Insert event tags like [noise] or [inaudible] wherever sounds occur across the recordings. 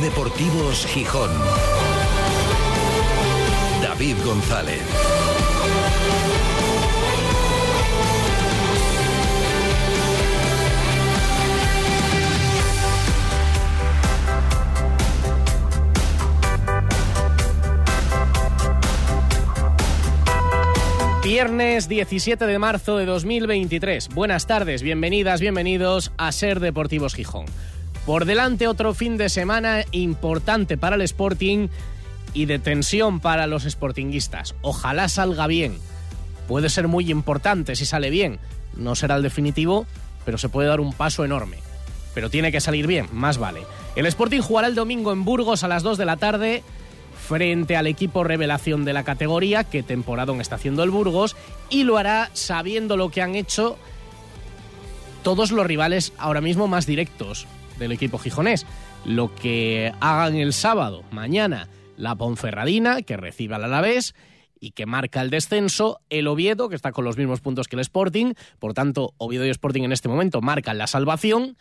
Deportivos Gijón. David González. Viernes 17 de marzo de 2023. Buenas tardes, bienvenidas, bienvenidos a Ser Deportivos Gijón. Por delante otro fin de semana importante para el Sporting y de tensión para los sportinguistas. Ojalá salga bien. Puede ser muy importante si sale bien. No será el definitivo, pero se puede dar un paso enorme. Pero tiene que salir bien, más vale. El Sporting jugará el domingo en Burgos a las 2 de la tarde frente al equipo revelación de la categoría que temporadón está haciendo el Burgos y lo hará sabiendo lo que han hecho todos los rivales ahora mismo más directos del equipo gijonés. Lo que hagan el sábado, mañana, la Ponferradina, que recibe al Alavés y que marca el descenso, el Oviedo, que está con los mismos puntos que el Sporting, por tanto, Oviedo y Sporting en este momento marcan la salvación,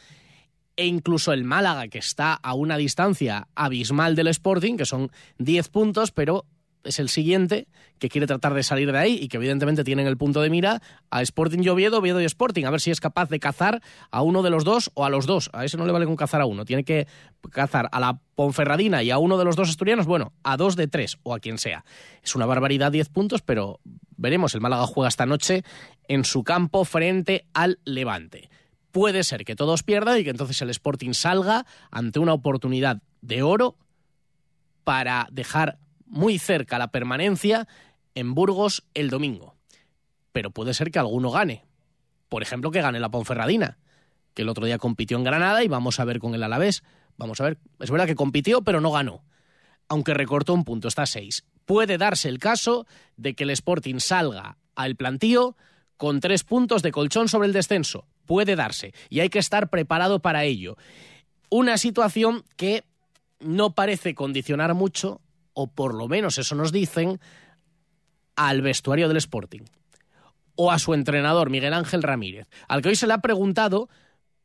e incluso el Málaga, que está a una distancia abismal del Sporting, que son 10 puntos, pero es el siguiente que quiere tratar de salir de ahí y que evidentemente tienen el punto de mira a Sporting y Oviedo, Oviedo y Sporting, a ver si es capaz de cazar a uno de los dos o a los dos. A ese no le vale con cazar a uno, tiene que cazar a la Ponferradina y a uno de los dos asturianos, bueno, a dos de tres o a quien sea. Es una barbaridad 10 puntos, pero veremos, el Málaga juega esta noche en su campo frente al Levante puede ser que todos pierdan y que entonces el Sporting salga ante una oportunidad de oro para dejar muy cerca la permanencia en Burgos el domingo. Pero puede ser que alguno gane. Por ejemplo, que gane la Ponferradina, que el otro día compitió en Granada y vamos a ver con el Alavés. Vamos a ver, es verdad que compitió, pero no ganó. Aunque recortó un punto, está a seis. Puede darse el caso de que el Sporting salga al plantío con tres puntos de colchón sobre el descenso puede darse y hay que estar preparado para ello. Una situación que no parece condicionar mucho, o por lo menos eso nos dicen, al vestuario del Sporting o a su entrenador, Miguel Ángel Ramírez, al que hoy se le ha preguntado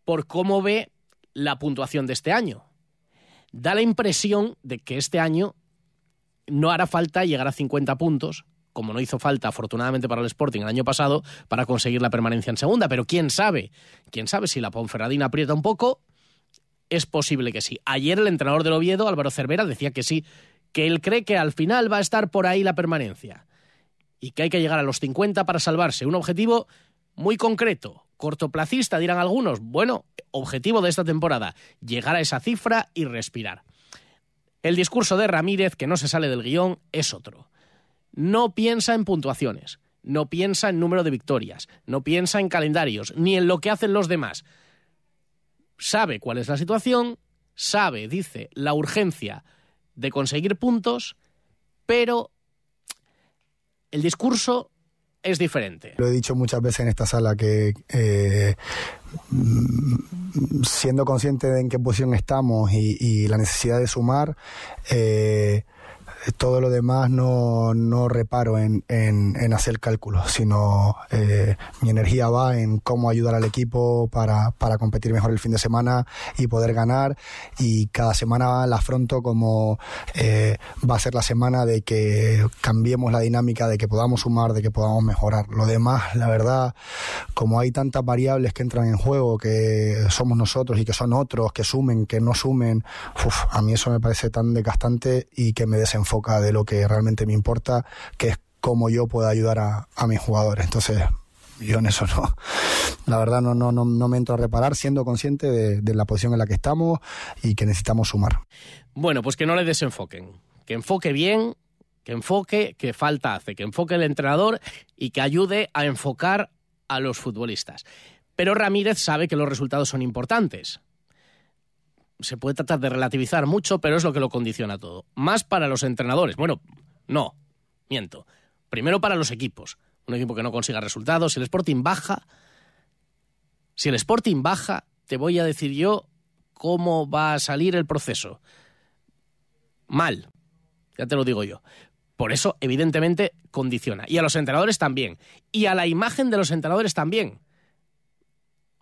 por cómo ve la puntuación de este año. Da la impresión de que este año no hará falta llegar a 50 puntos, como no hizo falta afortunadamente para el Sporting el año pasado, para conseguir la permanencia en segunda. Pero quién sabe, quién sabe si la Ponferradina aprieta un poco, es posible que sí. Ayer el entrenador del Oviedo, Álvaro Cervera, decía que sí, que él cree que al final va a estar por ahí la permanencia y que hay que llegar a los 50 para salvarse. Un objetivo muy concreto, cortoplacista, dirán algunos. Bueno, objetivo de esta temporada, llegar a esa cifra y respirar. El discurso de Ramírez, que no se sale del guion, es otro no piensa en puntuaciones, no piensa en número de victorias, no piensa en calendarios, ni en lo que hacen los demás. Sabe cuál es la situación, sabe, dice, la urgencia de conseguir puntos, pero el discurso es diferente. Lo he dicho muchas veces en esta sala que eh, siendo consciente de en qué posición estamos y, la necesidad de sumar, eh, todo lo demás no, no reparo en, en, hacer cálculos, sino eh, mi energía va en cómo ayudar al equipo para, para, competir mejor el fin de semana y poder ganar. Y cada semana la afronto como eh, va a ser la semana de que cambiemos la dinámica, de que podamos sumar, de que podamos mejorar. Lo demás, la verdad, como hay tantas variables que entran en juego, que somos nosotros y que son otros, que sumen, que no sumen, a mí eso me parece tan desgastante y que me desenfoca de lo que realmente me importa, que es cómo yo puedo ayudar a, mis jugadores. Entonces, yo en eso no, la verdad no, no, no, no me entro a reparar siendo consciente de, la posición en la que estamos y que necesitamos sumar. Bueno, pues que no le desenfoquen, que enfoque bien, que enfoque que falta hace, que enfoque el entrenador y que ayude a enfocar a los futbolistas. Pero Ramírez sabe que los resultados son importantes se puede tratar de relativizar mucho, pero es lo que lo condiciona todo. Más para los entrenadores. Bueno, no, miento. Primero para los equipos. Un equipo que no consiga resultados. Si el Sporting baja, si el Sporting baja, te voy a decir yo cómo va a salir el proceso. Mal. Ya te lo digo yo. Por eso, evidentemente, condiciona. Y a los entrenadores también. Y a la imagen de los entrenadores también.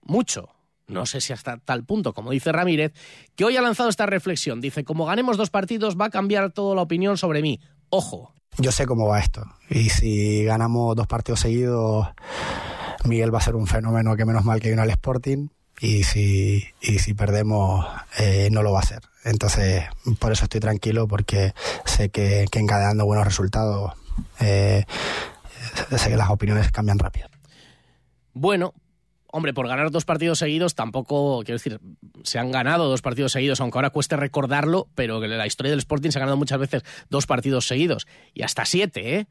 Mucho no sé si hasta tal punto, como dice Ramírez, que hoy ha lanzado esta reflexión. Dice, como ganemos dos partidos va a cambiar toda la opinión sobre mí. Ojo. Yo sé cómo va esto. Y si ganamos dos partidos seguidos, Miguel va a ser un fenómeno que menos mal que vino al Sporting. Y si, y si perdemos, eh, no lo va a hacer. Entonces, por eso estoy tranquilo, porque sé que, que encadenando buenos resultados, eh, sé que las opiniones cambian rápido. Bueno, hombre, por ganar dos partidos seguidos tampoco, quiero decir, se han ganado dos partidos seguidos, aunque ahora cueste recordarlo, pero la historia del Sporting se ha ganado muchas veces dos partidos seguidos, y hasta siete, ¿eh?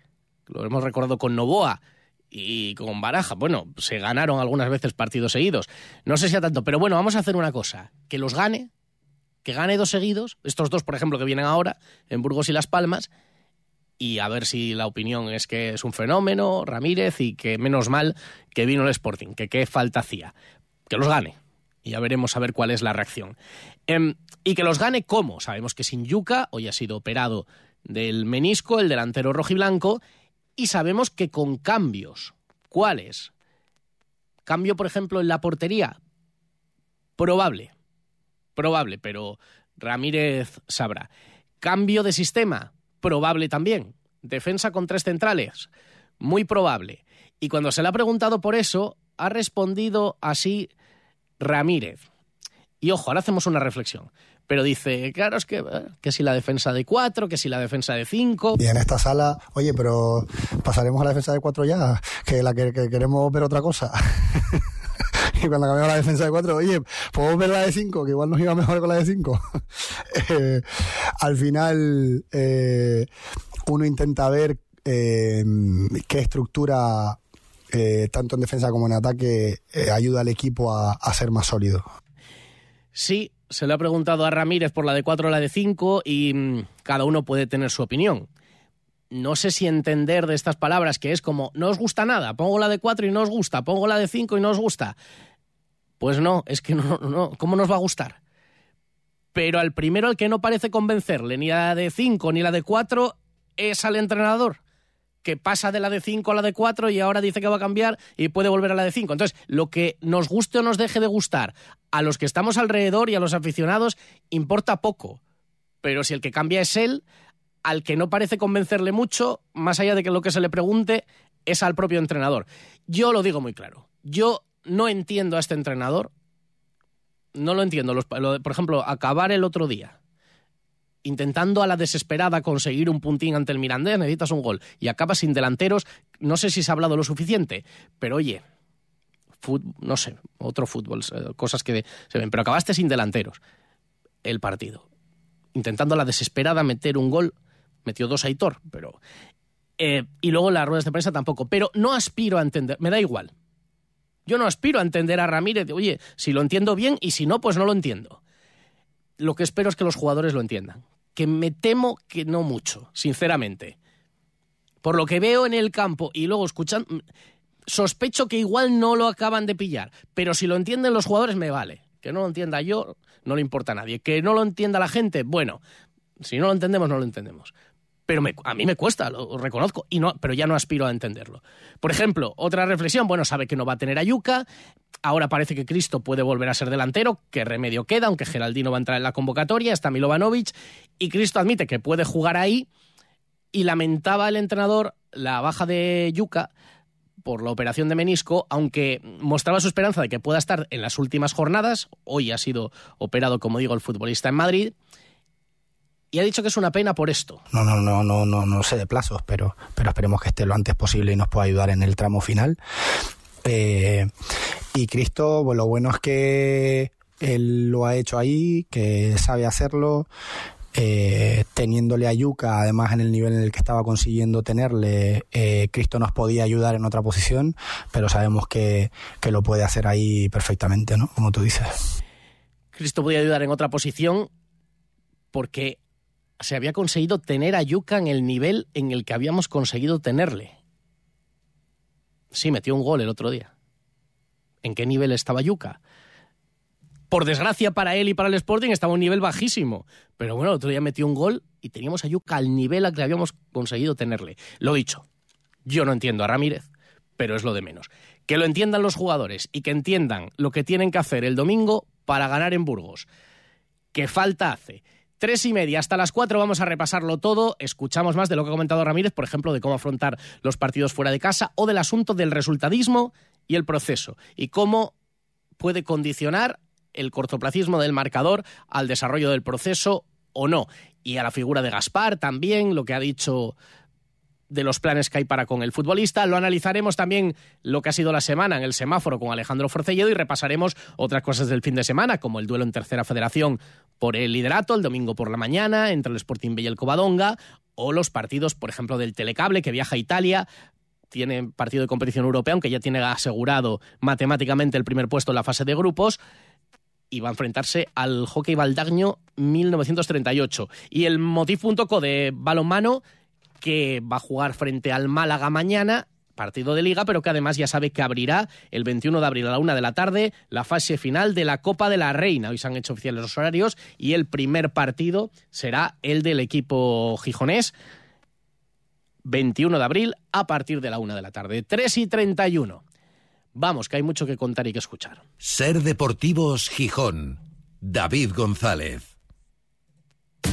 Lo hemos recordado con Novoa y con Baraja. Bueno, se ganaron algunas veces partidos seguidos. No sé si a tanto, pero bueno, vamos a hacer una cosa, que los gane, que gane dos seguidos, estos dos, por ejemplo, que vienen ahora, en Burgos y Las Palmas, y a ver si la opinión es que es un fenómeno, Ramírez, y que menos mal que vino el Sporting, que qué falta hacía. Que los gane. Y ya veremos a ver cuál es la reacción. Eh, y que los gane cómo. Sabemos que sin Yuca, hoy ha sido operado del menisco, el delantero rojiblanco, y sabemos que con cambios. ¿Cuáles? Cambio, por ejemplo, en la portería. Probable. Probable, pero Ramírez sabrá. Cambio de sistema probable también. Defensa con tres centrales, muy probable. Y cuando se le ha preguntado por eso, ha respondido así Ramírez. Y ojo, ahora hacemos una reflexión. Pero dice, claro, es que, eh, que si la defensa de cuatro, que si la defensa de cinco. Y en esta sala, oye, pero pasaremos a la defensa de cuatro ya, que la que, que queremos ver otra cosa. [laughs] [laughs] y cuando cambiamos la defensa de cuatro, oye, podemos ver la de cinco, que igual nos iba mejor con la de cinco. [laughs] eh, al final, eh, uno intenta ver eh, qué estructura, eh, tanto en defensa como en ataque, ayuda al equipo a, a, ser más sólido. Sí, se le ha preguntado a Ramírez por la de cuatro o la de cinco y mmm, cada uno puede tener su opinión no sé si entender de estas palabras, que es como, no os gusta nada, pongo la de 4 y no os gusta, pongo la de 5 y no os gusta. Pues no, es que no, no, ¿cómo nos va a gustar? Pero al primero al que no parece convencerle ni la de 5 ni la de 4 es al entrenador, que pasa de la de 5 a la de 4 y ahora dice que va a cambiar y puede volver a la de 5. Entonces, lo que nos guste o nos deje de gustar a los que estamos alrededor y a los aficionados importa poco. Pero si el que cambia es él, al que no parece convencerle mucho, más allá de que lo que se le pregunte, es al propio entrenador. Yo lo digo muy claro. Yo no entiendo a este entrenador. No lo entiendo. Por ejemplo, acabar el otro día intentando a la desesperada conseguir un puntín ante el Mirandés, necesitas un gol y acabas sin delanteros. No sé si se ha hablado lo suficiente, pero oye, no sé, otro fútbol, cosas que se ven, pero acabaste sin delanteros el partido. Intentando a la desesperada meter un gol metió dos Aitor, pero... Eh, y luego las ruedas de prensa tampoco. Pero no aspiro a entender, me da igual. Yo no aspiro a entender a Ramírez, oye, si lo entiendo bien y si no, pues no lo entiendo. Lo que espero es que los jugadores lo entiendan. Que me temo que no mucho, sinceramente. Por lo que veo en el campo y luego escuchando, sospecho que igual no lo acaban de pillar. Pero si lo entienden los jugadores, me vale. Que no lo entienda yo, no le importa a nadie. Que no lo entienda la gente, bueno, si no lo entendemos, no lo entendemos pero me, a mí me cuesta, lo reconozco, y no, pero ya no aspiro a entenderlo. Por ejemplo, otra reflexión, bueno, sabe que no va a tener a Yuca, ahora parece que Cristo puede volver a ser delantero, qué remedio queda, aunque Geraldino va a entrar en la convocatoria, está Milovanovic, y Cristo admite que puede jugar ahí, y lamentaba el entrenador la baja de Yuca por la operación de menisco, aunque mostraba su esperanza de que pueda estar en las últimas jornadas, hoy ha sido operado, como digo, el futbolista en Madrid, y ha dicho que es una pena por esto. No, no, no, no, no, no sé de plazos, pero, pero esperemos que esté lo antes posible y nos pueda ayudar en el tramo final. Eh, y Cristo, pues lo bueno es que él lo ha hecho ahí, que sabe hacerlo. Eh, teniéndole a Yuca, además en el nivel en el que estaba consiguiendo tenerle, eh, Cristo nos podía ayudar en otra posición, pero sabemos que, que lo puede hacer ahí perfectamente, ¿no? Como tú dices. Cristo podía ayudar en otra posición porque se había conseguido tener a Yuca en el nivel en el que habíamos conseguido tenerle. Sí, metió un gol el otro día. ¿En qué nivel estaba Yuca? Por desgracia para él y para el Sporting estaba un nivel bajísimo. Pero bueno, el otro día metió un gol y teníamos a Yuca al nivel al que habíamos conseguido tenerle. Lo dicho, yo no entiendo a Ramírez, pero es lo de menos. Que lo entiendan los jugadores y que entiendan lo que tienen que hacer el domingo para ganar en Burgos. ¿Qué falta hace? Tres y media hasta las cuatro vamos a repasarlo todo. Escuchamos más de lo que ha comentado Ramírez, por ejemplo, de cómo afrontar los partidos fuera de casa o del asunto del resultadismo y el proceso y cómo puede condicionar el cortoplacismo del marcador al desarrollo del proceso o no. Y a la figura de Gaspar también, lo que ha dicho de los planes que hay para con el futbolista. Lo analizaremos también lo que ha sido la semana en el semáforo con Alejandro Forcelledo y repasaremos otras cosas del fin de semana, como el duelo en tercera federación por el liderato el domingo por la mañana entre el Sporting B y el Covadonga, o los partidos, por ejemplo, del Telecable que viaja a Italia tiene partido de competición europea, aunque ya tiene asegurado matemáticamente el primer puesto en la fase de grupos, y va a enfrentarse al Hockey Baldaño 1938. Y el Motiv.co de balonmano que va a jugar frente al Málaga mañana partido de liga, pero que además ya sabe que abrirá el 21 de abril a la una de la tarde la fase final de la Copa de la Reina. Hoy se han hecho oficiales los horarios y el primer partido será el del equipo gijonés. 21 de abril a partir de la una de la tarde. 3 y 31. Vamos, que hay mucho que contar y que escuchar. Ser Deportivos Gijón. David González.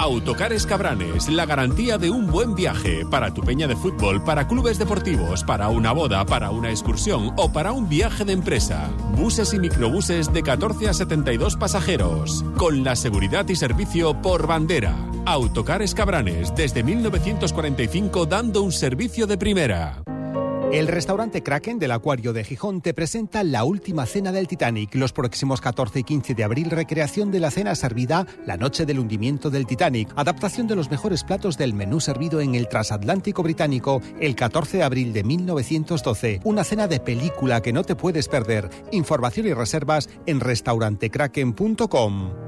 Autocares Cabranes, la garantía de un buen viaje para tu peña de fútbol, para clubes deportivos, para una boda, para una excursión o para un viaje de empresa. Buses y microbuses de 14 a 72 pasajeros, con la seguridad y servicio por bandera. Autocares Cabranes, desde 1945 dando un servicio de primera. El restaurante Kraken del Acuario de Gijón te presenta la última cena del Titanic. Los próximos 14 y 15 de abril, recreación de la cena servida la noche del hundimiento del Titanic. Adaptación de los mejores platos del menú servido en el transatlántico británico el 14 de abril de 1912. Una cena de película que no te puedes perder. Información y reservas en restaurantekraken.com.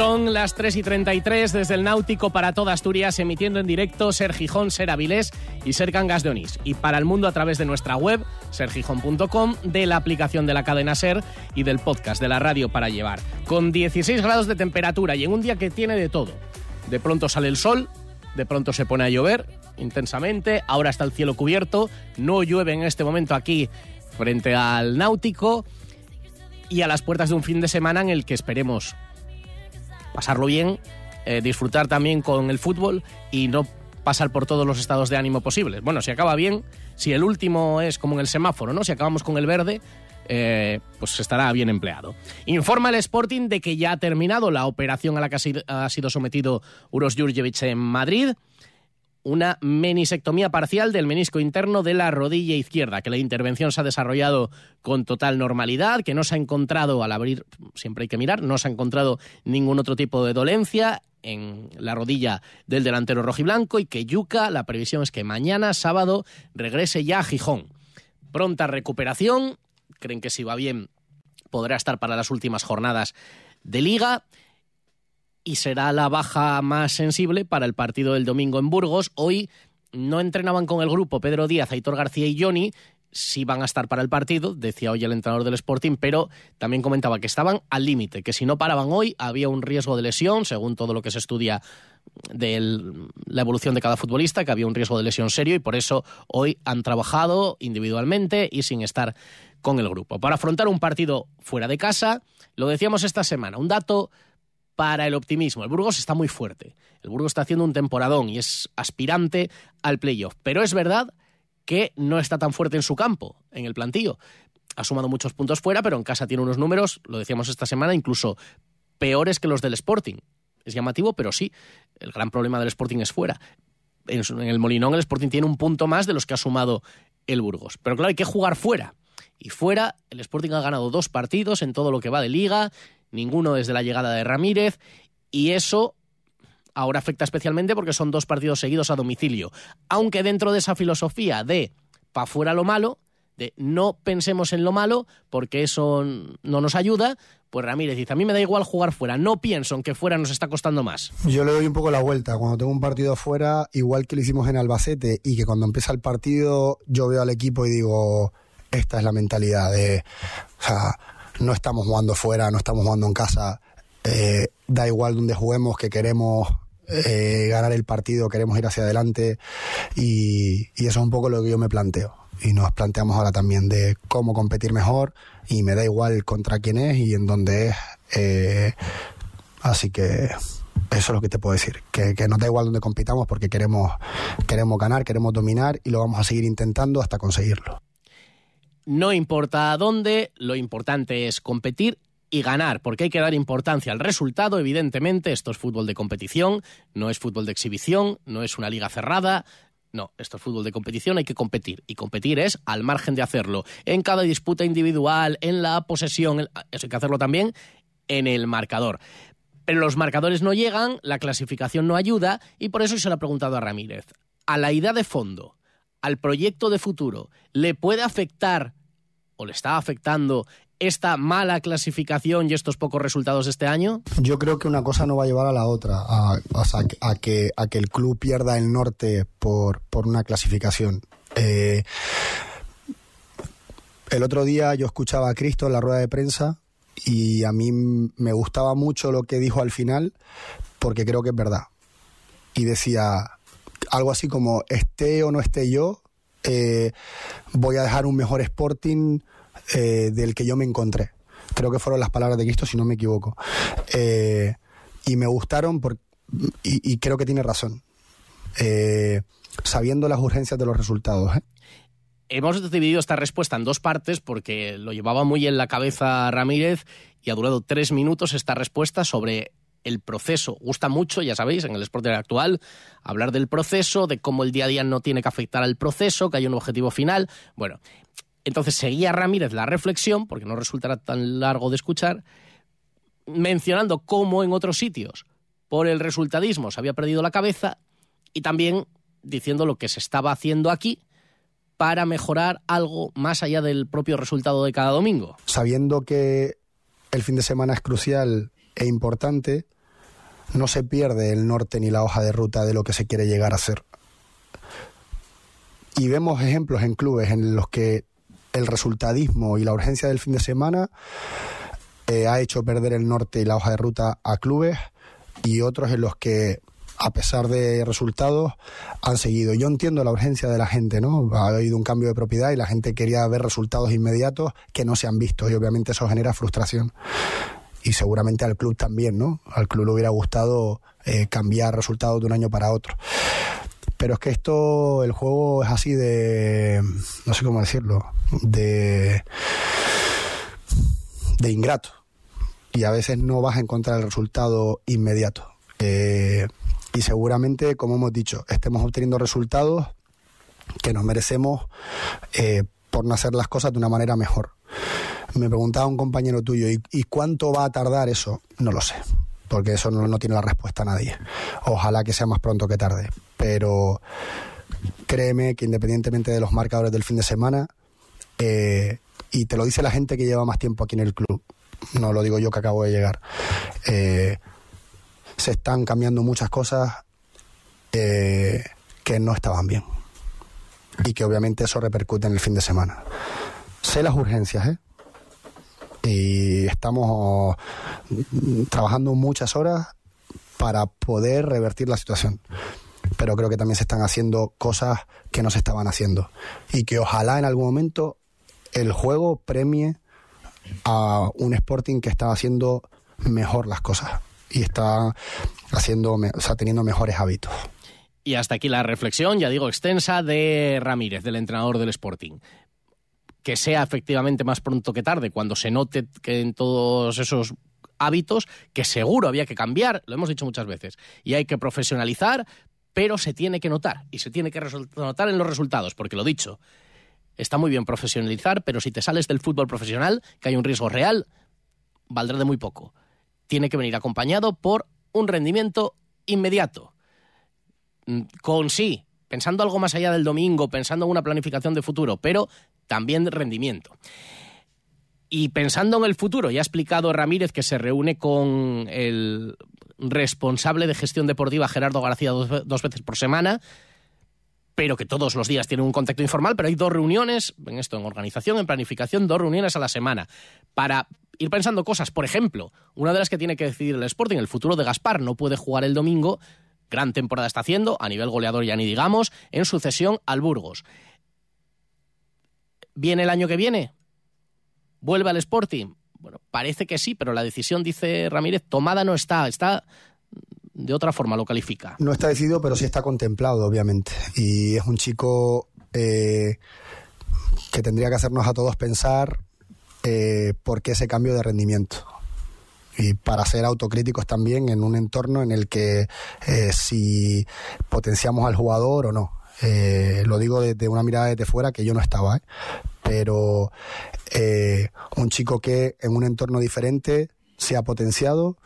Son las 3 y 33 desde el Náutico para toda Asturias, emitiendo en directo Ser Gijón, Ser Avilés y Ser Cangas de Onís. Y para el mundo a través de nuestra web, sergijón.com, de la aplicación de la cadena Ser y del podcast de la radio para llevar. Con 16 grados de temperatura y en un día que tiene de todo. De pronto sale el sol, de pronto se pone a llover intensamente, ahora está el cielo cubierto, no llueve en este momento aquí frente al Náutico y a las puertas de un fin de semana en el que esperemos pasarlo bien, eh, disfrutar también con el fútbol y no pasar por todos los estados de ánimo posibles. Bueno, si acaba bien, si el último es como en el semáforo, ¿no? Si acabamos con el verde, eh, pues estará bien empleado. Informa el Sporting de que ya ha terminado la operación a la que ha sido sometido Uros Jurjevic en Madrid una menisectomía parcial del menisco interno de la rodilla izquierda, que la intervención se ha desarrollado con total normalidad, que no se ha encontrado, al abrir, siempre hay que mirar, no se ha encontrado ningún otro tipo de dolencia en la rodilla del delantero rojiblanco y que Yuca, la previsión es que mañana, sábado, regrese ya a Gijón. Pronta recuperación, creen que si va bien podrá estar para las últimas jornadas de liga y será la baja más sensible para el partido del domingo en Burgos. Hoy no entrenaban con el grupo Pedro Díaz, Aitor García y Johnny, sí van a estar para el partido, decía hoy el entrenador del Sporting, pero también comentaba que estaban al límite, que si no paraban hoy había un riesgo de lesión, según todo lo que se estudia de la evolución de cada futbolista, que había un riesgo de lesión serio y por eso hoy han trabajado individualmente y sin estar con el grupo. Para afrontar un partido fuera de casa, lo decíamos esta semana, un dato para el optimismo. El Burgos está muy fuerte. El Burgos está haciendo un temporadón y es aspirante al playoff. Pero es verdad que no está tan fuerte en su campo, en el plantillo. Ha sumado muchos puntos fuera, pero en casa tiene unos números, lo decíamos esta semana, incluso peores que los del Sporting. Es llamativo, pero sí, el gran problema del Sporting es fuera. En, el Molinón el Sporting tiene un punto más de los que ha sumado el Burgos. Pero claro, hay que jugar fuera. Y fuera, el Sporting ha ganado dos partidos en todo lo que va de liga, ninguno desde la llegada de Ramírez, y eso ahora afecta especialmente porque son dos partidos seguidos a domicilio. Aunque dentro de esa filosofía de pa' fuera lo malo, de no pensemos en lo malo porque eso no nos ayuda, pues Ramírez dice, a mí me da igual jugar fuera, no pienso en que fuera nos está costando más. Yo le doy un poco la vuelta, cuando tengo un partido fuera, igual que lo hicimos en Albacete, y que cuando empieza el partido yo veo al equipo y digo, esta es la mentalidad de, o sea, no estamos jugando fuera, no estamos jugando en casa, eh, da igual donde juguemos, que queremos eh, ganar el partido, queremos ir hacia adelante y, eso es un poco lo que yo me planteo. Y nos planteamos ahora también de cómo competir mejor y me da igual contra quién es y en dónde es. Eh, así que eso es lo que te puedo decir, que, que nos da igual donde compitamos porque queremos, queremos ganar, queremos dominar y lo vamos a seguir intentando hasta conseguirlo. No importa dónde, lo importante es competir y ganar, porque hay que dar importancia al resultado, evidentemente, esto es fútbol de competición, no es fútbol de exhibición, no es una liga cerrada, no, esto es fútbol de competición, hay que competir. Y competir es al margen de hacerlo. En cada disputa individual, en la posesión, eso hay que hacerlo también en el marcador. Pero los marcadores no llegan, la clasificación no ayuda, y por eso se lo ha preguntado a Ramírez. ¿A la idea de fondo, al proyecto de futuro, le puede afectar o le está afectando esta mala clasificación y estos pocos resultados este año? Yo creo que una cosa no va a llevar a la otra, a, que, el club pierda el norte por, por una clasificación. Eh, el otro día yo escuchaba a Cristo en la rueda de prensa y a mí me gustaba mucho lo que dijo al final porque creo que es verdad. Y decía algo así como, esté o no esté yo, eh, voy a dejar un mejor Sporting eh, del que yo me encontré. Creo que fueron las palabras de Cristo, si no me equivoco. Eh, y me gustaron por, y, creo que tiene razón. Sabiendo las urgencias de los resultados. Hemos dividido esta respuesta en dos partes porque lo llevaba muy en la cabeza Ramírez y ha durado tres minutos esta respuesta sobre el proceso. Gusta mucho, ya sabéis, en el Sporting actual, hablar del proceso, de cómo el día a día no tiene que afectar al proceso, que hay un objetivo final. Bueno, entonces seguía Ramírez la reflexión, porque no resultará tan largo de escuchar, mencionando cómo en otros sitios por el resultadismo se había perdido la cabeza y también diciendo lo que se estaba haciendo aquí para mejorar algo más allá del propio resultado de cada domingo. Sabiendo que el fin de semana es crucial e importante, no se pierde el norte ni la hoja de ruta de lo que se quiere llegar a hacer. Y vemos ejemplos en clubes en los que el resultadismo y la urgencia del fin de semana eh, ha hecho perder el norte y la hoja de ruta a clubes y otros en los que a pesar de resultados, han seguido. Yo entiendo la urgencia de la gente, ¿no? Ha habido un cambio de propiedad y la gente quería ver resultados inmediatos que no se han visto y obviamente eso genera frustración. Y seguramente al club también, ¿no? Al club le hubiera gustado eh, cambiar resultados de un año para otro. Pero es que esto, el juego es así de, no sé cómo decirlo, de, de ingrato. Y a veces no vas a encontrar el resultado inmediato. Eh, y seguramente, como hemos dicho, estemos obteniendo resultados que nos merecemos eh, por no hacer las cosas de una manera mejor. Me preguntaba un compañero tuyo, ¿y, cuánto va a tardar eso? No lo sé, porque eso no, tiene la respuesta a nadie. Ojalá que sea más pronto que tarde pero créeme que independientemente de los marcadores del fin de semana, eh, y te lo dice la gente que lleva más tiempo aquí en el club, no lo digo yo que acabo de llegar, eh, se están cambiando muchas cosas eh, que no estaban bien. Y que obviamente eso repercute en el fin de semana. Sé las urgencias, ¿eh? Y estamos mm, trabajando muchas horas para poder revertir la situación. Pero creo que también se están haciendo cosas que no se estaban haciendo. Y que ojalá en algún momento el juego premie a un Sporting que está haciendo mejor las cosas y está haciendo, o sea, teniendo mejores hábitos. Y hasta aquí la reflexión, ya digo, extensa de Ramírez, del entrenador del Sporting. Que sea efectivamente más pronto que tarde, cuando se note que en todos esos hábitos, que seguro había que cambiar, lo hemos dicho muchas veces, y hay que profesionalizar, pero se tiene que notar, y se tiene que notar en los resultados, porque lo dicho, está muy bien profesionalizar, pero si te sales del fútbol profesional, que hay un riesgo real, valdrá de muy poco. Tiene que venir acompañado por un rendimiento inmediato. Mm, con sí, pensando algo más allá del domingo, pensando en una planificación de futuro, pero también rendimiento. Y pensando en el futuro, ya ha explicado Ramírez que se reúne con el responsable de gestión deportiva Gerardo García dos, veces por semana, pero que todos los días tienen un contacto informal, pero hay dos reuniones, en esto, en organización, en planificación, dos reuniones a la semana, para ir pensando cosas. Por ejemplo, una de las que tiene que decidir el Sporting, el futuro de Gaspar, no puede jugar el domingo, gran temporada está haciendo, a nivel goleador ya ni digamos, en sucesión al Burgos. ¿Viene el año que viene? ¿Vuelve al Sporting? Bueno, parece que sí, pero la decisión, dice Ramírez, tomada no está, está de otra forma, lo califica. No está decidido, pero sí está contemplado, obviamente. Y es un chico eh, que tendría que hacernos a todos pensar eh, por qué ese cambio de rendimiento y para ser autocríticos también en un entorno en el que eh, si potenciamos al jugador o no. Eh, lo digo desde una mirada desde fuera que yo no estaba, ¿eh? pero un chico que en un entorno diferente se ha potenciado,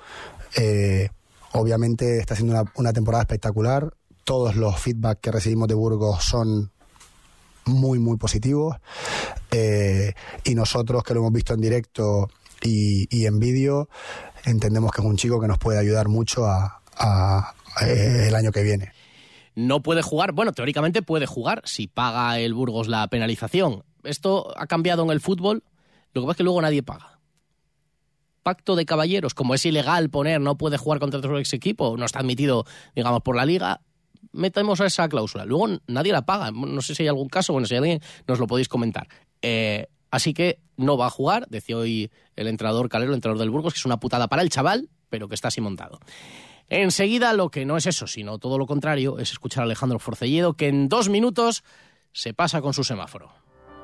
obviamente está haciendo una, una temporada espectacular, todos los feedback que recibimos de Burgos son muy, muy positivos. y nosotros que lo hemos visto en directo y, en vídeo entendemos que es un chico que nos puede ayudar mucho a, eh, el año que viene. No puede jugar, bueno, teóricamente puede jugar si paga el Burgos la penalización. Esto ha cambiado en el fútbol, lo que pasa es que luego nadie paga. Pacto de caballeros, como es ilegal poner no puede jugar contra otro ex equipo, no está admitido, digamos, por la liga, metemos esa cláusula. Luego nadie la paga. No sé si hay algún caso, bueno, si hay alguien nos lo podéis comentar. Eh, Así que no va a jugar, decía hoy el entrenador Calero, el entrenador del Burgos, que es una putada para el chaval, pero que está así montado. Enseguida, lo que no es eso, sino todo lo contrario, es escuchar a Alejandro Forcelledo, que en dos minutos se pasa con su semáforo.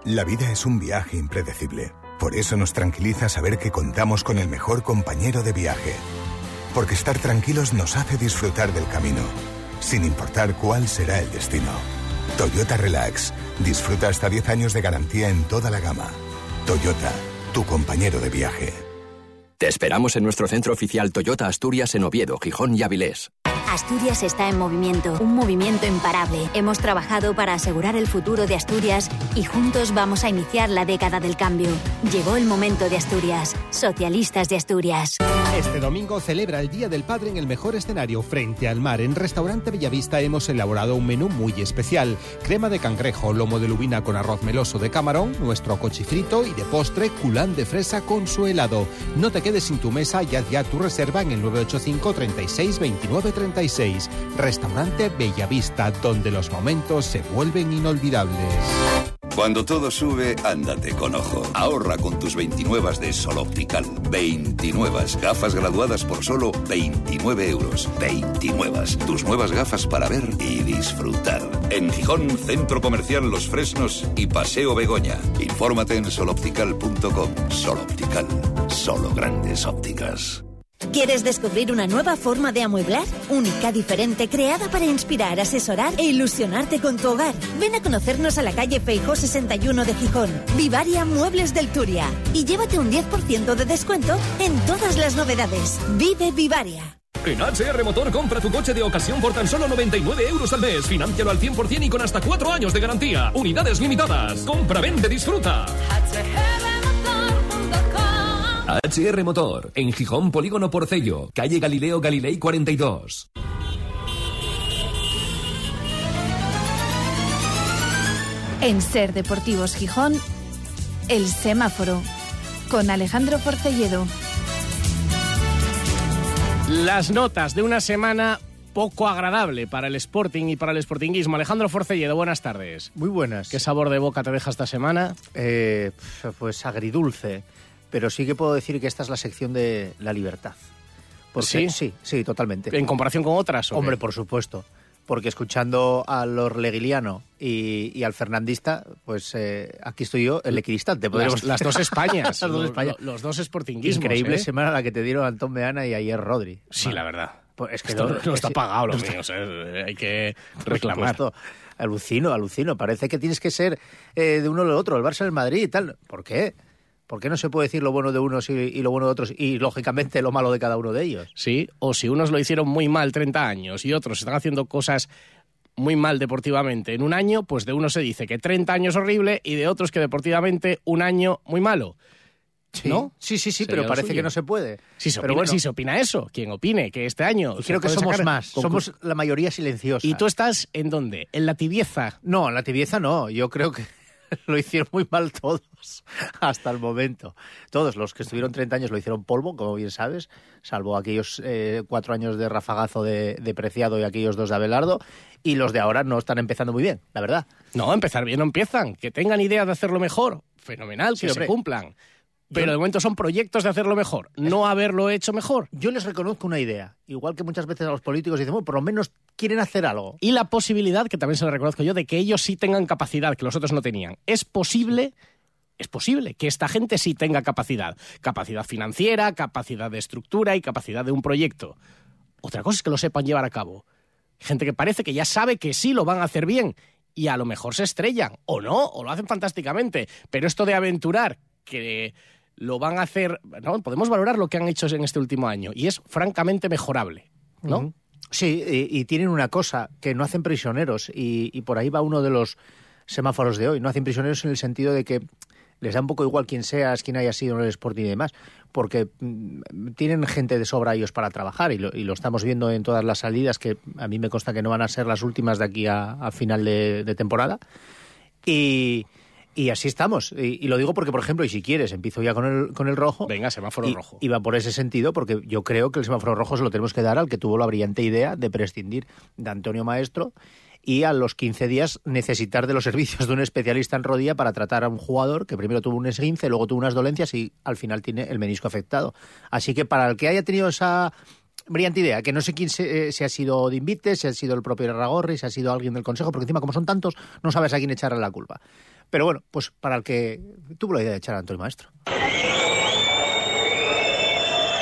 La vida es un viaje impredecible. Por eso nos tranquiliza saber que contamos con el mejor compañero de viaje. Porque estar tranquilos nos hace disfrutar del camino, sin importar cuál será el destino. Toyota Relax. Disfruta hasta 10 años de garantía en toda la gama. Toyota, tu compañero de viaje. Te esperamos en nuestro centro oficial Toyota Asturias en Oviedo, Gijón y Avilés. Asturias está en movimiento, un movimiento imparable. Hemos trabajado para asegurar el futuro de Asturias y juntos vamos a iniciar la década del cambio. Llegó el momento de Asturias, socialistas de Asturias. Este domingo celebra el Día del Padre en el mejor escenario frente al mar. En Restaurante Bellavista hemos elaborado un menú muy especial. Crema de cangrejo, lomo de lubina con arroz meloso de camarón, nuestro cochifrito y de postre culán de fresa con su helado. No te quedes sin tu mesa y haz ya tu reserva en el 985 36 29 36. Restaurante Bellavista, donde los momentos se vuelven inolvidables. Cuando todo sube, ándate con ojo. Ahorra con tus 29 de Sol Optical. 29 gafas graduadas por solo 29 euros. 29. Tus nuevas gafas para ver y disfrutar. En Gijón, Centro Comercial Los Fresnos y Paseo Begoña. Infórmate en soloptical.com. Sol Optical. Solo grandes ópticas. ¿Quieres descubrir una nueva forma de amueblar? Única, diferente, creada para inspirar, asesorar e ilusionarte con tu hogar. Ven a conocernos a la calle Feijó 61 de Gijón. Vivaria Muebles del Turia. Y llévate un 10% de descuento en todas las novedades. Vive Vivaria. En HR Motor compra tu coche de ocasión por tan solo 99 euros al mes. Financialo al 100% y con hasta 4 años de garantía. Unidades limitadas. Compra, vende, disfruta. HR Motor, en Gijón Polígono Porcello, calle Galileo Galilei 42. En Ser Deportivos Gijón, El Semáforo, con Alejandro Porcelledo. Las notas de una semana poco agradable para el Sporting y para el Sportinguismo. Alejandro Forcelledo, buenas tardes. Muy buenas. ¿Qué sabor de boca te deja esta semana? Eh, pues agridulce, pero sí que puedo decir que esta es la sección de la libertad. Porque, ¿Sí? Sí, sí, totalmente. ¿En comparación con otras? Hombre, por supuesto. Porque escuchando al Orleguiliano y, y al Fernandista, pues eh, aquí estoy yo, el equidistante. Las, las dos. Españas. [laughs] las dos los, Españas. los dos Sportinguismos. Increíble ¿eh? semana la que te dieron Antón Meana y ayer Rodri. Sí, la verdad. Pues es que Esto no- no, está es- pagado lo no mío, eh, hay que [laughs] reclamar. supuesto. Alucino, alucino. Parece que tienes que ser eh, de uno o otro, el Barça el Madrid y tal. ¿Por qué? ¿Por qué no se puede decir lo bueno de unos y, y lo bueno de otros y, lógicamente, lo malo de cada uno de ellos? Sí, o si unos lo hicieron muy mal 30 años y otros están haciendo cosas muy mal deportivamente en un año, pues de uno se dice que 30 años horrible y de otros que deportivamente un año muy malo. ¿No? Sí, sí, sí, pero parece suyo. que no se puede. Si se, Pero bueno. si se opina eso, quien opine que este año... Y creo que somos más, somos la mayoría silenciosa. ¿Y tú estás en dónde? ¿En la tibieza? No, en la tibieza no. Yo creo que [laughs] lo hicieron muy mal todos hasta el momento. Todos los que estuvieron 30 años lo hicieron polvo, como bien sabes, salvo aquellos eh, cuatro años de rafagazo de, de Preciado y aquellos dos de Abelardo. Y los de ahora no están empezando muy bien, la verdad. No, empezar bien no empiezan. Que tengan idea de hacerlo mejor. Fenomenal, Sí, que hombre. se cumplan. Pero de momento son proyectos de hacerlo mejor, no haberlo hecho mejor. Yo les reconozco una idea, igual que muchas veces a los políticos dicen, bueno, por lo menos quieren hacer algo. Y la posibilidad, que también se le reconozco yo, de que ellos sí tengan capacidad, que los otros no tenían. Es posible, es posible que esta gente sí tenga capacidad. Capacidad financiera, capacidad de estructura y capacidad de un proyecto. Otra cosa es que lo sepan llevar a cabo. Gente que parece que ya sabe que sí lo van a hacer bien y a lo mejor se estrellan, o no, o lo hacen fantásticamente. Pero esto de aventurar, que lo van a hacer, ¿no? podemos valorar lo que han hecho en este último año y es francamente mejorable, ¿no? Sí, y, tienen una cosa, que no hacen prisioneros, y, y por ahí va uno de los semáforos de hoy. No hacen prisioneros en el sentido de que les da un poco igual quién seas, quién haya sido en el Sporting y demás, porque mm, tienen gente de sobra ellos para trabajar y lo, y lo estamos viendo en todas las salidas, que a mí me consta que no van a ser las últimas de aquí a, final de temporada. Y, y así estamos. Y, y lo digo porque, por ejemplo, y si quieres, empiezo ya con el, con el rojo. Venga, semáforo y, rojo. Y va por ese sentido, porque yo creo que el semáforo rojo se lo tenemos que dar al que tuvo la brillante idea de prescindir de Antonio Maestro y a los 15 días necesitar de los [laughs] servicios de un especialista en rodilla para tratar a un jugador que primero tuvo un esguince, luego tuvo unas dolencias y al final tiene el menisco afectado. Así que para el que haya tenido esa brillante idea, que no sé quién se, eh, si ha sido de Invite, si ha sido el propio Ragorri, si ha sido alguien del Consejo, porque encima como son tantos, no sabes a quién echarle la culpa. Pero bueno, pues para el que tuvo la idea de echar a Antonio Maestro.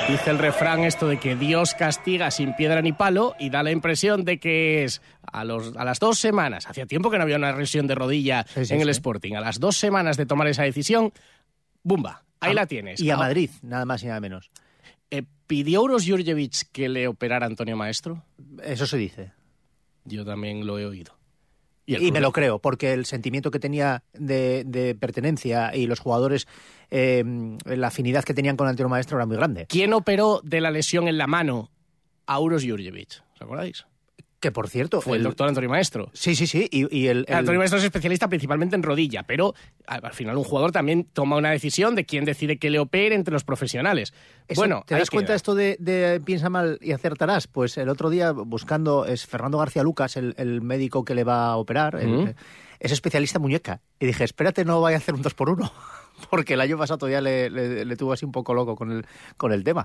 Dice el refrán esto de que Dios castiga sin piedra ni palo y da la impresión de que es a, los, a las dos semanas, hacía tiempo que no había una lesión de rodilla Sí, sí, en el sí. Sporting, a las dos semanas de tomar esa decisión, ¡bumba! Ahí A- la tienes. Y a Ah, Madrid, nada más y nada menos. eh, ¿Pidió Uros Jurjevic que le operara a Antonio Maestro? Eso se dice. Yo también lo he oído. Y, el me lo creo, porque el sentimiento que tenía de, de pertenencia y los jugadores, eh, la afinidad que tenían con Antonio Maestro era muy grande. ¿Quién operó de la lesión en la mano a Uros Jurjevic? ¿Os acordáis? Que por cierto, Fue el, doctor Antonio Maestro. Sí, sí, sí. Y, y el, el- Antonio Maestro es especialista principalmente en rodilla, pero al al final un jugador también toma una decisión de quién decide que le opere entre los profesionales. Eso, bueno, ¿te das cuenta esto de, de piensa mal y acertarás? Pues el otro día buscando es Fernando García Lucas, el, el médico que le va a operar, Ujú. es especialista en muñeca. Y dije, espérate, no vaya a hacer un dos por uno, [laughs] porque el año pasado todavía le, le- le tuvo así un poco loco con el, con el tema.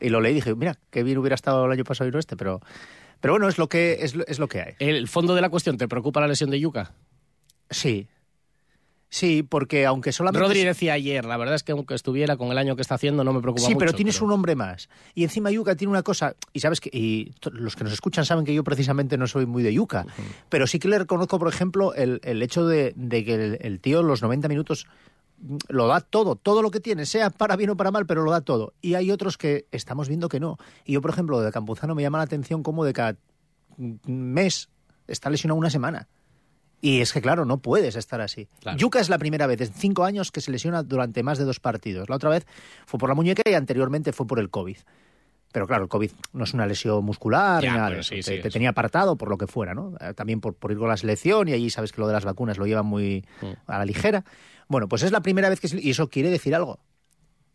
Y lo leí y dije, mira, qué bien hubiera estado el año pasado y no este, pero, pero bueno, es lo que es, lo- es lo que hay. El fondo de la cuestión, ¿te preocupa la lesión de Yuca? Sí. Sí, porque aunque solamente... Rodri decía ayer, la verdad es que aunque estuviera con el año que está haciendo no me preocupa Sí, mucho. pero tienes un hombre más. Y encima Yuca tiene una cosa, y sabes que, y los que nos escuchan saben que yo precisamente no soy muy de Yuca, pero sí que le reconozco, por ejemplo, el, el hecho de, de que el, el tío los 90 minutos lo da todo, todo lo que tiene, sea para bien o para mal, pero lo da todo. Y hay otros que estamos viendo que no. Y yo, por ejemplo, de Campuzano me llama la atención cómo de cada mes está lesionado una semana. Y es que, claro, no puedes estar así. Yuka es la primera vez en cinco años que se lesiona durante más de dos partidos. La otra vez fue por la muñeca y anteriormente fue por el COVID. Pero claro, el COVID no es una lesión muscular, Ya, ni nada. sí, te, sí, te tenía apartado por lo que fuera, ¿no? Eh, También por, por ir con la selección y allí sabes que lo de las vacunas lo llevan muy a la ligera. Bueno, pues es la primera vez que... se- Y eso quiere decir algo.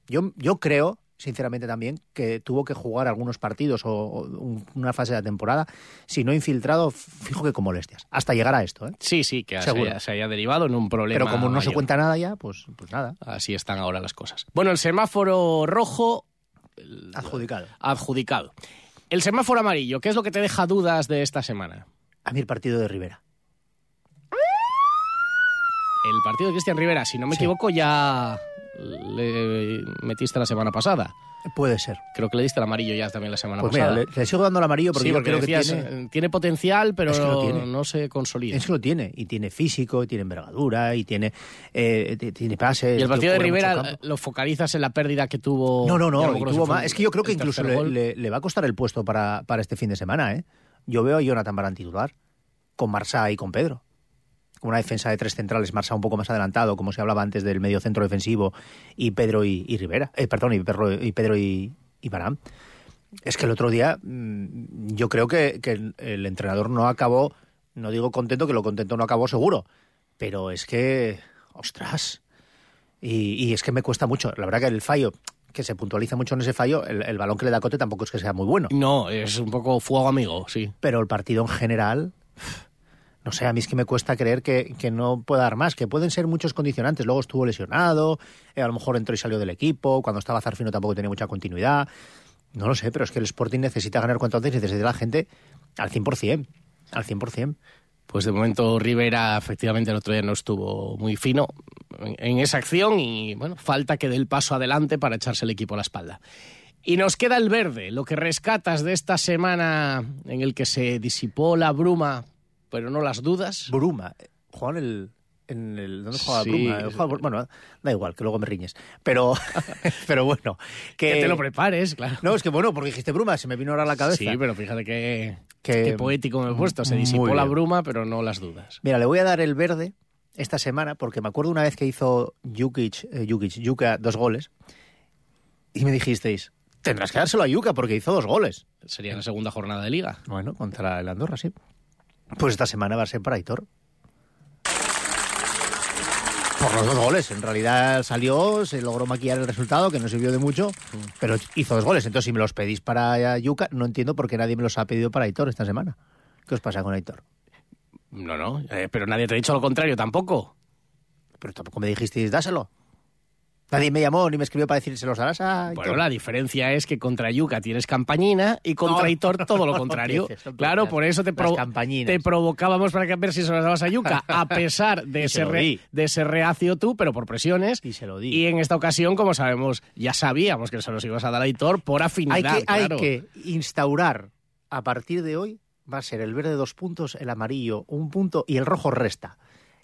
Yo, yo creo, sinceramente también, que tuvo que jugar algunos partidos o, o un- una fase de la temporada, si no infiltrado, fijo que con molestias. Hasta llegar a esto, ¿eh? Sí, sí, que se haya, se haya derivado en un problema. Pero como no se cuenta nada ya, pues, pues nada. Así están ahora las cosas. Bueno, el semáforo rojo Adjudicado. adjudicado. El semáforo amarillo, ¿qué es lo que te deja dudas de esta semana? A mí el partido de Rivera. El partido de Cristian Rivera, si no me equivoco, ya le metiste la semana pasada. Puede ser. Creo que le diste el amarillo ya también la semana Pues mira, pasada. le, le sigo dando el amarillo porque sí, yo porque que tiene... eh, tiene potencial, pero Es que lo tiene. no se consolida. Es que lo tiene, y tiene físico, y tiene envergadura, y tiene, eh, tiene pases. y el partido de Rivera lo focalizas en la pérdida que tuvo. No, no, no, tuvo más. Es que yo creo que incluso le va a costar el puesto para, para este fin de semana, ¿eh? Yo veo a Jonathan Barán titular, con Marsá y con Pedro. Con una defensa de tres centrales, Marsá un poco más adelantado, como se hablaba antes del medio centro defensivo, y Pedro y, y Rivera. Eh, perdón, y, Pedro y, Pedro y, y Barán. Es que el otro día mm, yo creo que, el entrenador no acabó, no digo contento, que lo contento no acabó seguro, pero es que, ostras, y, y es que me cuesta mucho. La verdad que el fallo, que se puntualiza mucho en ese fallo, el, el balón que le da Cote tampoco es que sea muy bueno. No, es un poco fuego amigo, sí. Pero el partido en general, no sé, a mí es que me cuesta creer que, que no pueda dar más, que pueden ser muchos condicionantes. Luego estuvo lesionado, eh, a lo mejor entró y salió del equipo, cuando estaba Zarfino tampoco tenía mucha continuidad. No lo sé, pero es que el Sporting necesita ganar cuanto antes y necesita la gente al 100%, al 100%. Pues de momento Rivera efectivamente el otro día no estuvo muy fino en, en esa acción y bueno, falta que dé el paso adelante para echarse el equipo a la espalda. Y nos queda el verde, lo que rescatas de esta semana en el que se disipó la bruma, pero no las dudas. Bruma, Juan el... En el, ¿Dónde jugaba Sí. Bruma? Bueno, da igual, que luego me riñes. Pero, [laughs] [laughs] pero bueno. Que, Que te lo prepares, claro. No, es que bueno, porque dijiste Bruma, se me vino ahora a la cabeza. Sí, pero fíjate que, Que- qué poético me he puesto. Se disipó la bruma, pero no las dudas. Mira, le voy a dar el verde esta semana porque me acuerdo una vez que hizo Jukic, eh, Jukic, Yuka dos goles y me dijisteis, tendrás que dárselo a Yuka porque hizo dos goles. Sería la segunda jornada de liga. Bueno, contra el Andorra, sí. Pues esta semana va a ser para Aitor. Por los dos goles. En realidad salió, se logró maquillar el resultado, que no sirvió de mucho, pero hizo dos goles. Entonces, si me los pedís para Yuka, no entiendo por qué nadie me los ha pedido para Aitor esta semana. ¿Qué os pasa con Aitor? No, no, eh, pero nadie te ha dicho lo contrario tampoco. Pero tampoco me dijisteis, dáselo. Nadie me llamó ni me escribió para decir, se los darás a Aitor?". Bueno, la diferencia es que contra Yuca tienes campañina y contra No. Aitor todo lo contrario. claro, por eso te, te provocábamos para que ver si se las dabas a Yuca, a [laughs] pesar de Y se ser, lo re- de ser reacio tú, pero por presiones. Y se lo di. Y en esta ocasión, como sabemos, ya sabíamos que se los ibas a dar a Aitor por afinidad. hay que, hay que instaurar a partir de hoy va a ser el verde dos puntos, el amarillo un punto y el rojo resta.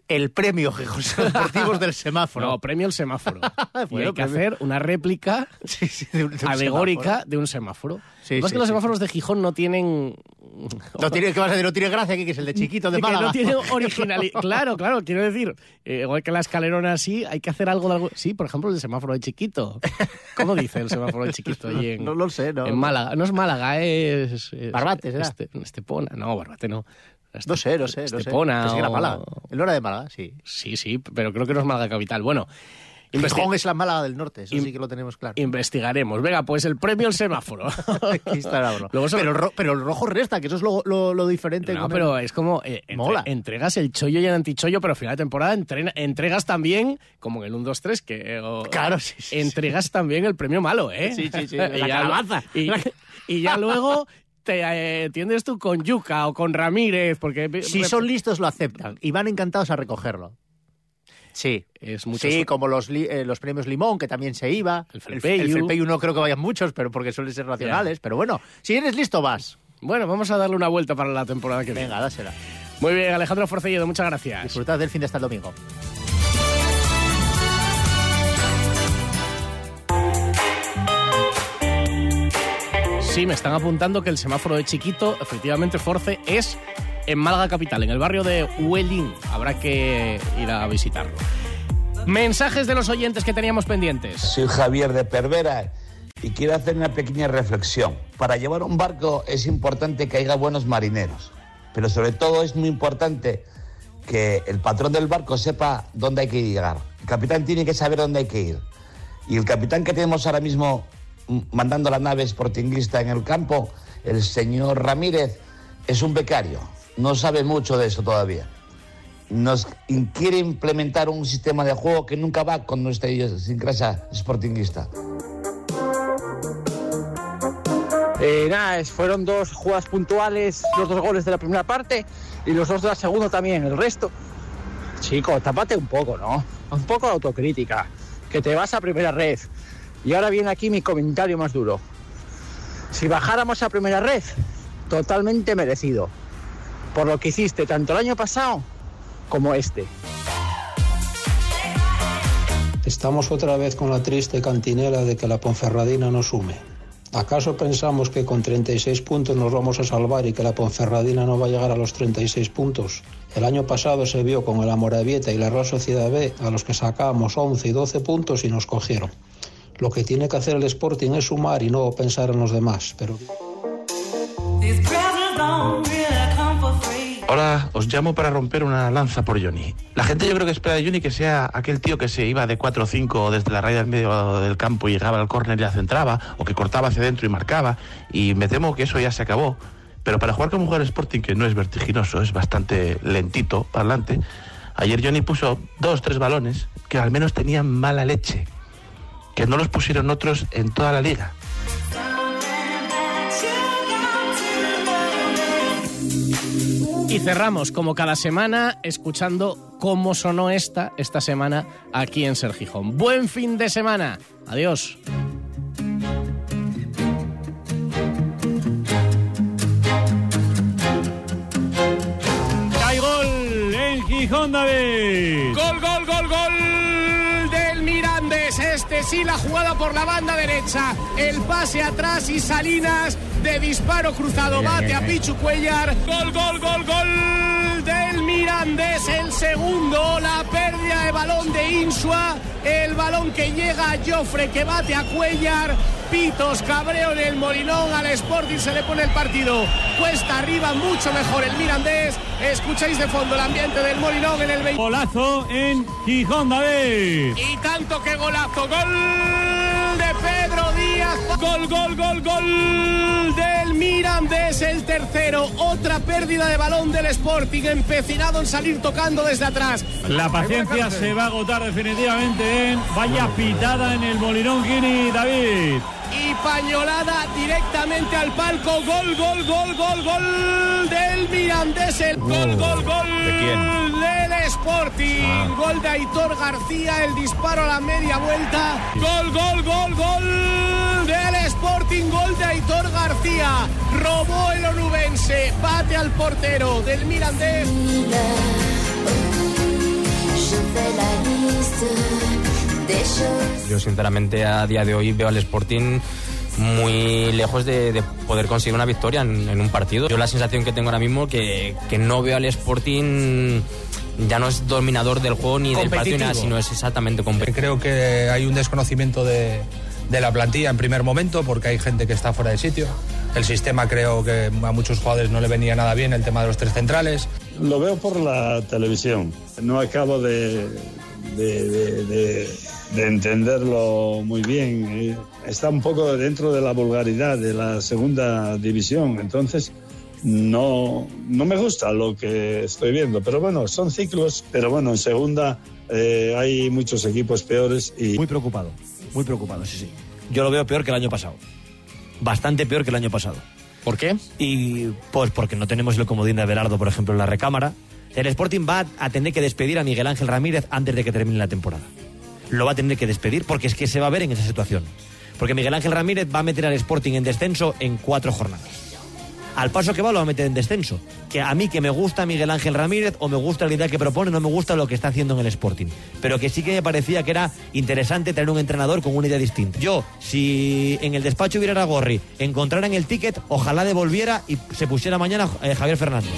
El premio Gijón Deportivos del semáforo. No, premio el semáforo. [laughs] y Bueno, hay que premio- hacer una réplica de un- de un alegórica semáforo. de un semáforo. Sí, Lo que que los semáforos de Gijón no tienen... No tiene, ¿Qué vas a decir? No tiene gracia aquí, que es el de chiquito de [laughs] que Málaga. no tiene [laughs] originalidad. claro, claro, quiero decir, eh, igual que la escalerona así, hay que hacer algo de algo. Sí, por ejemplo, el semáforo de chiquito. ¿Cómo dice el semáforo de chiquito allí en, No lo sé, no. en Málaga? No es Málaga, es. es Barbate, ¿será? Este- Estepona. No, Barbate no. No sé, no sé. No sé. Estepona. Pensé que era Málaga. ¿El no era de Málaga? Sí. Sí, sí, pero creo que no es Málaga capital. Bueno, Gijón es la Málaga del norte, eso sí que lo tenemos claro. investigaremos. Venga, pues el premio [laughs] el semáforo. Luego sobre- pero, el ro- pero el rojo resta, que eso es lo, lo- lo diferente. No, pero el- es como eh, entre- Mola. entregas el chollo y el antichollo, pero al final de temporada entrena- entregas también, como en el 1-2-3, que eh, Claro, sí, sí, entregas también el premio malo, ¿eh? Sí, sí, sí, [laughs] la calabaza. Y, y ya luego [laughs] te eh, tiendes tú con Yuca o con Ramírez, porque... Si son listos, lo aceptan y van encantados a recogerlo. Sí. Es mucho Sí, como los, li- eh, los premios Limón, que también se iba. El el, Felpeyu. el Felpeyu no creo que vayan muchos, pero porque suelen ser nacionales. Pero bueno, si eres listo, vas. Bueno, vamos a darle una vuelta para la temporada que viene. Venga, dásela. Muy bien, Alejandro Forcelledo, muchas gracias. Disfrutad del fin de hasta el domingo. Sí, me están apuntando que el semáforo de chiquito, efectivamente, Force, es en Málaga Capital, en el barrio de Huelín. Habrá que ir a visitarlo. Mensajes de los oyentes que teníamos pendientes. Soy Javier de Pervera y quiero hacer una pequeña reflexión. Para llevar un barco es importante que haya buenos marineros, pero sobre todo es muy importante que el patrón del barco sepa dónde hay que llegar. El capitán tiene que saber dónde hay que ir. Y el capitán que tenemos ahora mismo mandando la nave sportinguista en el campo, el señor Ramírez, es un becario. No sabe mucho de eso todavía. Nos quiere implementar un sistema de juego que nunca va con nuestra idiosincrasia sportinguista. Eh, nada, fueron dos jugadas puntuales, los dos goles de la primera parte y los dos de la segunda también. El resto, chico, tápate un poco, ¿no? Un poco de autocrítica, que te vas a primera red. Y ahora viene aquí mi comentario más duro. Si bajáramos a primera red, totalmente merecido. Por lo que hiciste tanto el año pasado como este. Estamos otra vez con la triste cantinela de que la Ponferradina no sume. ¿Acaso pensamos que con 36 puntos nos vamos a salvar y que la Ponferradina no va a llegar a los 36 puntos? El año pasado se vio con el Amorabieta y la Real Sociedad B, a los que sacábamos 11 y 12 puntos y nos cogieron. Lo que tiene que hacer el Sporting es sumar y no pensar en los demás. Pero... Ahora os llamo para romper una lanza por Johnny. La gente yo creo que espera de Johnny que sea aquel tío que se iba de 4 o 5 desde la raya del medio del campo y llegaba al córner y la centraba, o que cortaba hacia adentro y marcaba, y me temo que eso ya se acabó. Pero para jugar como jugador Sporting, que no es vertiginoso, es bastante lentito para adelante, ayer Johnny puso dos, tres balones que al menos tenían mala leche, que no los pusieron otros en toda la liga. Y cerramos, como cada semana, escuchando cómo sonó esta, esta semana, aquí en Ser Gijón. Buen fin de semana. Adiós. Hay gol en Gijón, David. Gol, gol, gol, gol Mirandés. Este sí, la jugada por la banda derecha. El pase atrás y Salinas de disparo cruzado. Bate a Pichu Cuellar. Gol, gol, gol, gol del Mirandés. El segundo, la pérdida de balón de Insua. El balón que llega a Joffre, que bate a Cuellar. Pitos, cabreo en el Molinón. Al Sporting se le pone el partido. Cuesta arriba, mucho mejor el Mirandés. Escucháis de fondo el ambiente del Molinón en el 20. Golazo en Gijón, David. Y tanto que golazo. Gol de Pedro Díaz. Gol, gol, gol, gol del Mirandés. El tercero. Otra pérdida de balón del Sporting. Empecinado en salir tocando desde atrás. La paciencia se va a agotar definitivamente en vaya pitada en el Molinón Guini, David. Y pañolada directamente al palco. Gol, gol, gol, gol, gol del Mirandés. El gol, gol, gol ¿De quién? Sporting. Ah. Gol de Aitor García. El disparo a la media vuelta. Gol, gol, gol, gol del Sporting. Gol de Aitor García. Robó el onubense. Bate al portero del Mirandés. Yo sinceramente a día de hoy veo al Sporting muy lejos de, de poder conseguir una victoria en, en un partido. Yo la sensación que tengo ahora mismo que, que no veo al Sporting ya no es dominador del juego ni del partido nada, sino es exactamente competitivo. Creo que hay un desconocimiento de, de la plantilla en primer momento porque hay gente que está fuera de sitio. El sistema creo que a muchos jugadores no le venía nada bien el tema de los tres centrales. Lo veo por la televisión. No acabo de, de, de- de- de entenderlo muy bien. Eh, Está un poco dentro de la vulgaridad de la segunda división. Entonces, no, no me gusta lo que estoy viendo. Pero bueno, son ciclos. Pero bueno, en segunda eh, hay muchos equipos peores y... Muy preocupado, muy preocupado, sí, sí. Yo lo veo peor que el año pasado. Bastante peor que el año pasado. ¿Por qué? Y pues porque no tenemos el comodín de Abelardo, por ejemplo, en la recámara. El Sporting va a tener que despedir a Miguel Ángel Ramírez antes de que termine la temporada. Lo va a tener que despedir porque es que se va a ver en esa situación. Porque Miguel Ángel Ramírez va a meter al Sporting en descenso en cuatro jornadas. al paso que va lo va a meter en descenso. Que a mí que me gusta Miguel Ángel Ramírez o me gusta la idea que propone, no me gusta lo que está haciendo en el Sporting. Pero que sí que me parecía que era interesante tener un entrenador con una idea distinta. Yo, si en el despacho hubiera Gorri, encontraran el ticket, ojalá devolviera y se pusiera mañana eh, Javier Fernández.